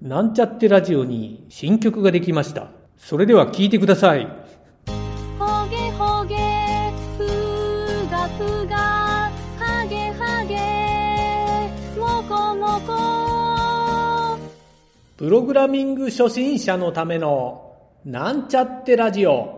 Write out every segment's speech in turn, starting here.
なんちゃってラジオに新曲ができました。それでは聴いてください。ほげほげふがふがはげはげもこもこプログラミング初心者のためのなんちゃってラジオ。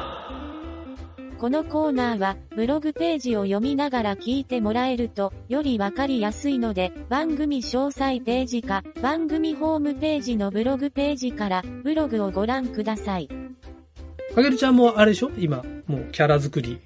このコーナーは、ブログページを読みながら聞いてもらえると、よりわかりやすいので、番組詳細ページか、番組ホームページのブログページから、ブログをご覧ください。ー。かげるちゃんもあれでしょ今、もうキャラ作り、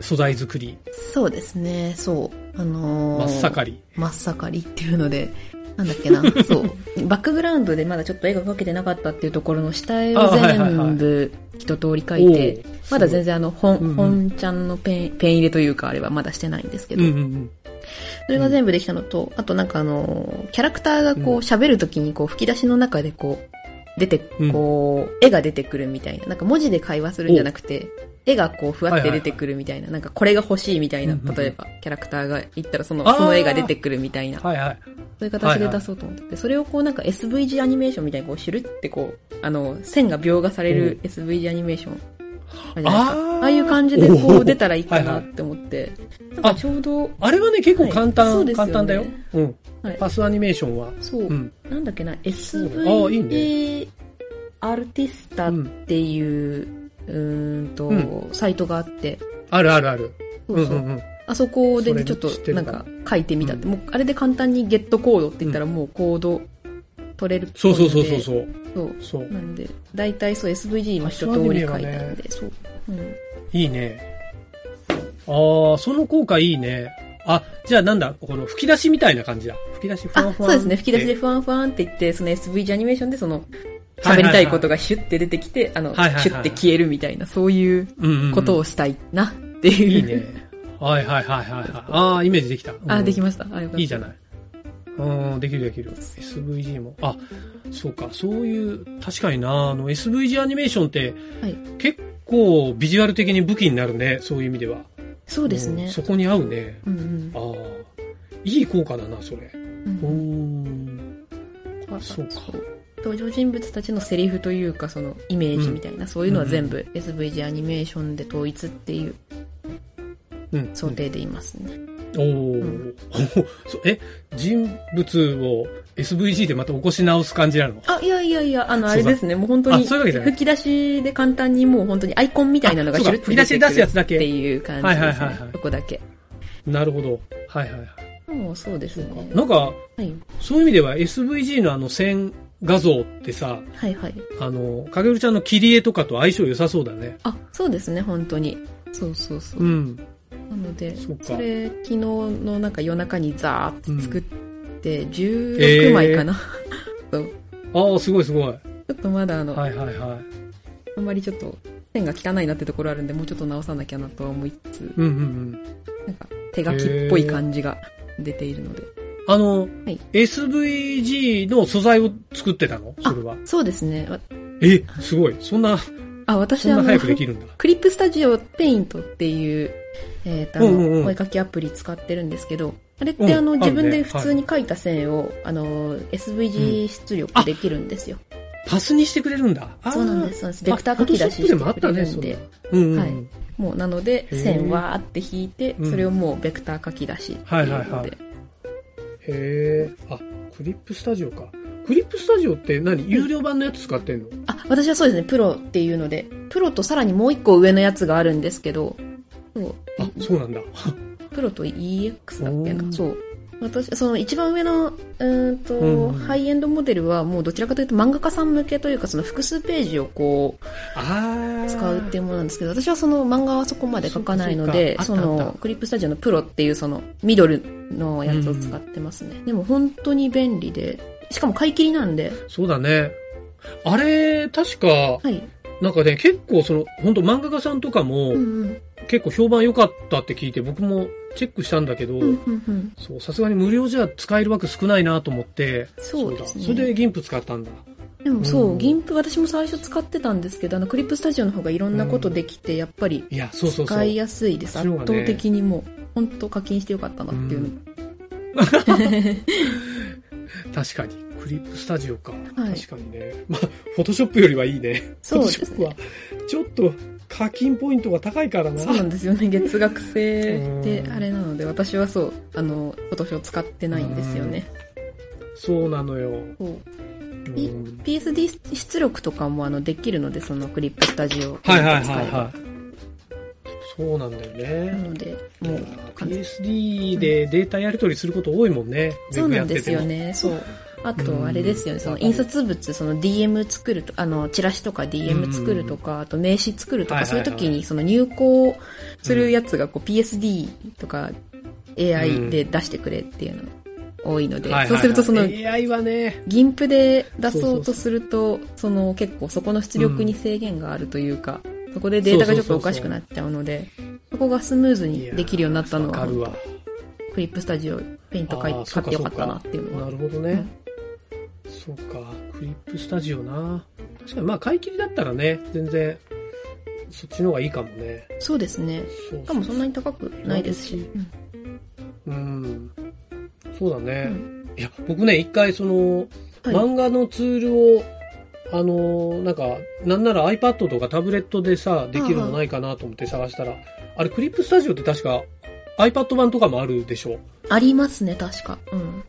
素材作り、そうですね、そう。あのー、真っ盛り。真っ盛りっていうので、なんだっけな、そう。バックグラウンドでまだちょっと絵が描けてなかったっていうところの下絵を全部一通り描いて、おーまだ全然あの、本、うんうん。本ちゃんのペン、ペン入れというかあれはまだしてないんですけど、うんうんうん。それが全部できたのと、あとなんかあの、キャラクターがこううん。喋るときにこう吹き出しの中でこう、出てうん、こう、絵が出てくるみたいな。なんか文字で会話するんじゃなくて、絵がこうふわって出てくるみたいな。なんかこれが欲しいみたいな例えば、キャラクターが言ったらその、その絵が出てくるみたいな。はいはい。そういう形で出そうと思ってて、それをこうなんか SVG アニメーションみたいにこうシュルってこう、あの、線が描画される SVG アニメーション。あ。あーああいう感じでこう出たらいいかないって思って。なんかちょうど、あれはね、結構簡単、簡単だよ。うん。はいパスアニメーションは。そう、うん。なんだっけな、SVG アルティスタっていう、うーんと、うんサイトがあって、あるあるある。そうそううんうんうん。あそこでそれちょっとなんか書いてみたって、もうあれで簡単にゲットコードって言ったらもうコード取れるそいうそうそうそうそう。そう。そう。なんで、大体そう SVG 今一通り書いたんで、そう。うん。いいね。ああ、その効果いいね。あ、じゃあなんだ、この吹き出しみたいな感じだ。吹き出しファンあ、ファンそうですね。吹き出しでってファンファンって言って、その SVG アニメーションでその、喋りたいことがシュッて出てきて、あの、はいはいはいシュッて消えるみたいな、そういうことをしたいなっていう。いいね。はいはいはいはいはい。ああ、イメージできた。あ、できまました。あ、よかった。いいじゃない。うん、できるできる。SVG も。あ、そうか、そういう、確かにな、あの SVG アニメーションって、はい。結構ビジュアル的に武器になるね、そういう意味では。そうですねん。そこに合うね。うんうんああ、いい効果だな、それ。うんおうん。ー。そうか。登場人物たちのセリフというか、そのイメージみたいな、そういうのは全部 SVG アニメーションで統一っていううん。想定でいますね。おお、そえ、人物を SVG でまた起こし直す感じなの？あ、いやいやいや、あの、あれですね、もう本当あに、吹き出しで簡単にもう本当にアイコンみたいなのが出て吹き出しで出すやつだけくるっていう感じですね。はいはいはいはいそこだけ。なるほど。はいはいはい。もうそうですね。なんか、はい。そういう意味では SVG のあの線画像ってさ、はいはい。あの、かげるちゃんの切り絵とかと相性良さそうだね。あ、そうですね、本当に。そうそうそう。うん。なので、そそれ、昨日のなんか夜中にザーッと作って、え16ー枚かな。そう。ああ、すごいすごい。はいちょっとまだあの、はいはい。あんまりちょっと、線が汚いなってところあるんで、もうちょっと直さなきゃなとは思いつつ、うんうんうん。なんか手書きっぽい感じが出ているので。あの、はい SVG の素材を作ってたの？それは。そうですね。わえ、すごい。そんな、あ、私あのそんな早、くできるんだ。クリップスタジオペイントっていう、えっ、と、あの、うんうんうんお絵描きアプリ使ってるんですけど、あれっうんてあの、自分で普通に描いた線を、あの、SVG 出力できるんですよ。パスにしてくれるんだ。そうなんです、そうなんです。ベクター書き出ししてくれるんで。でもあったねうんうんうん。はいもうなので、線わーって引いて、うんそれをもうベクター書き出しっていうので。はいはいはいへえ。あ、クリップスタジオか。クリップスタジオって何？有料版のやつ使ってんの？あ、私はそうですね、プロっていうので、プロとさらにもう一個上のやつがあるんですけど、そう、あ、そうなんだ。プロと EX だっけな？そう。私、その一番上の、うーんと、うんハイエンドモデルはもうどちらかというと漫画家さん向けというか、その複数ページをこう、ああ。使うっていうものなんですけど、私はその漫画はそこまで書かないので、そのクリップスタジオのプロっていうそのミドルのやつを使ってますね。でも本当に便利で、しかも買い切りなんで、そうだね。あれ、確か、はい。なんかね、結構その、本当漫画家さんとかも、うんうん。結構評判良かったって聞いて、僕もチェックしたんだけど、さすがに無料じゃ使える枠少ないなと思って、そうですね。だそれでギンプ使ったんだ。でもそう、うん銀プ私も最初使ってたんですけど、あのクリップスタジオの方がいろんなことできて、やっぱり。使いやすいです。圧倒的にもう、本当課金してよかったなっていうの。確かに。クリップスタジオか。はい確かにね。まあ、フォトショップよりはいいね。そうですねフォトショップは、ちょっと課金ポイントが高いからな。そうなんですよね。月額制でうんあれなので、私はそう、あの、フォトショー使ってないんですよね。そうなのよ。PSD 出力とかもあのできるので、そのクリップスタジオをはいはいはいはい。そうなんだよね。なので、もう、PSD でデータやり取りすること多いもんね。そうなんですよね。そう。あうんと、あれですよね、その印刷物、その DM 作ると、あの、チラシとか DM 作るとか、あと名刺作るとか、そうはいう時にその入稿するやつがこう PSD とか AI で出してくれっていうの多いのでそうするとその、AI はね、銀プで出そうとすると、その結構そこの出力に制限があるというか、そこでデータがちょっとおかしくなっちゃうので、そこがスムーズにできるようになったのは。クリップスタジオペイント買ってよかったなっていうのはな。るほどね。そうか、クリップスタジオな。確かに、まあ、買い切りだったらね、全然、そっちの方がいいかもね。そうですね。そうしかもそんなに高くないですし。うん。そうだね。うんいや、僕ね、一回その、はい漫画のツールを、あのなんか、なんなら iPad とかタブレットでさ、できるのないかなと思って探したら、あれ、クリップスタジオって確か iPad 版とかもあるでしょ？ありますね、確か。うん。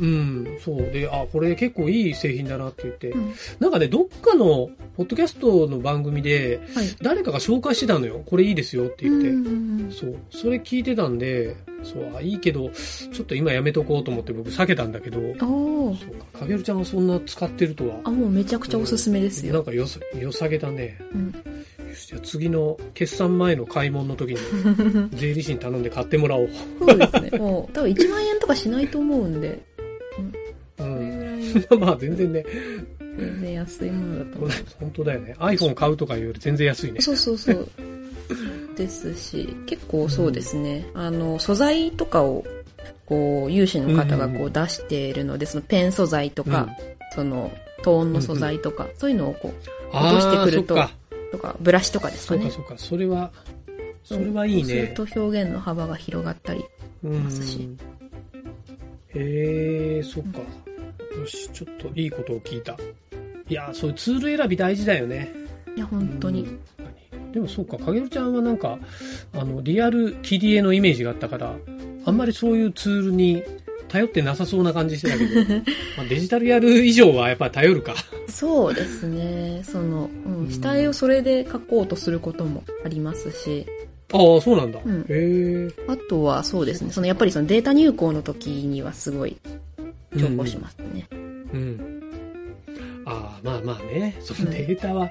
うん、そう。で、あ、これ結構いい製品だなって言って、うんなんかね、どっかの、ポッドキャストの番組で、はい。誰かが紹介してたのよ。これいいですよって言って。うんうんうんそう。それ聞いてたんで、そう、あ、いいけど、ちょっと今やめとこうと思って僕避けたんだけど、そうか、かげるちゃんはそんな使ってるとは。あ、もうめちゃくちゃおすすめですよ。なんかよさ、よさげだね。うん。よし、じゃあ次の決算前の買い物の時に、税理士に頼んで買ってもらおう。そうですね。もう、多分1万円とかしないと思うんで、うん。まあ全然ね、全然安いものだと思います。本当だよね。iPhone 買うとかいうより全然安いね。そうそうそう。ですし、結構そうですね。あの、素材とかを、こう、有志の方がこうんう出しているので、そのペン素材とか、その、トーンの素材とか、そういうのをこう、落としてくると。とか、ブラシとかですかね。そうかそうか。それは、それはいいね。そうすると表現の幅が広がったり。うんますしへえ、そっか。よし、ちょっといいことを聞いた。いやー、そういうツール選び大事だよね。いや、本当に。うんでもそうか、かげるちゃんはなんか、あの、リアル切り絵のイメージがあったから、あんまりそういうツールに頼ってなさそうな感じしてたけど、まあ、デジタルやる以上はやっぱり頼るか。そうですね。その、ううんん、下絵をそれで描こうとすることもありますし、ああ、そうなんだ。うんへえ。あとはそうですね。その、やっぱりそのデータ入稿の時にはすごい重宝しますね。うん。ああ、まあまあね。そのデータは、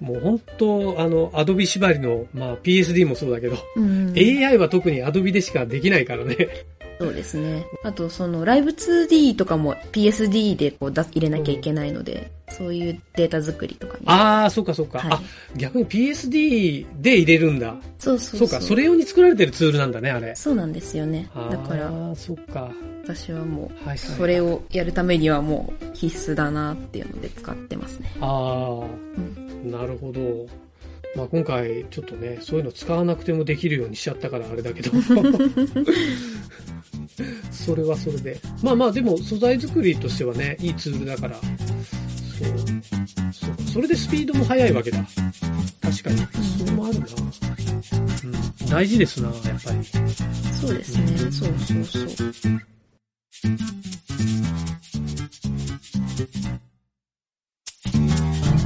もう本当、あの、アドビ縛りの、まあ PSD もそうだけど、うん。AI は特にアドビでしかできないからね。そうですね。あと、その、ライブ 2D とかも PSD でこうだ入れなきゃいけないので、そういうデータ作りとかに。ああ、そうかそうか。はいあ、逆に PSD で入れるんだ。そうそうそうか、それ用に作られてるツールなんだね、あれ。そうなんですよね。あだから、あ、そっか。私はもう。それをやるためにはもう必須だなっていうので使ってますね。ああ、なるほど。まあ今回ちょっとね、そういうの使わなくてもできるようにしちゃったからあれだけど。それはそれで。まあまあでも素材作りとしてはね、いいツールだから。そう。そうそれでスピードも速いわけだ。確かに。それもあるな。うん。大事ですな、やっぱり。そうですね。そうそうそう。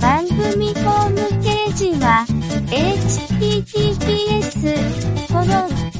番組ホームページは https コロンス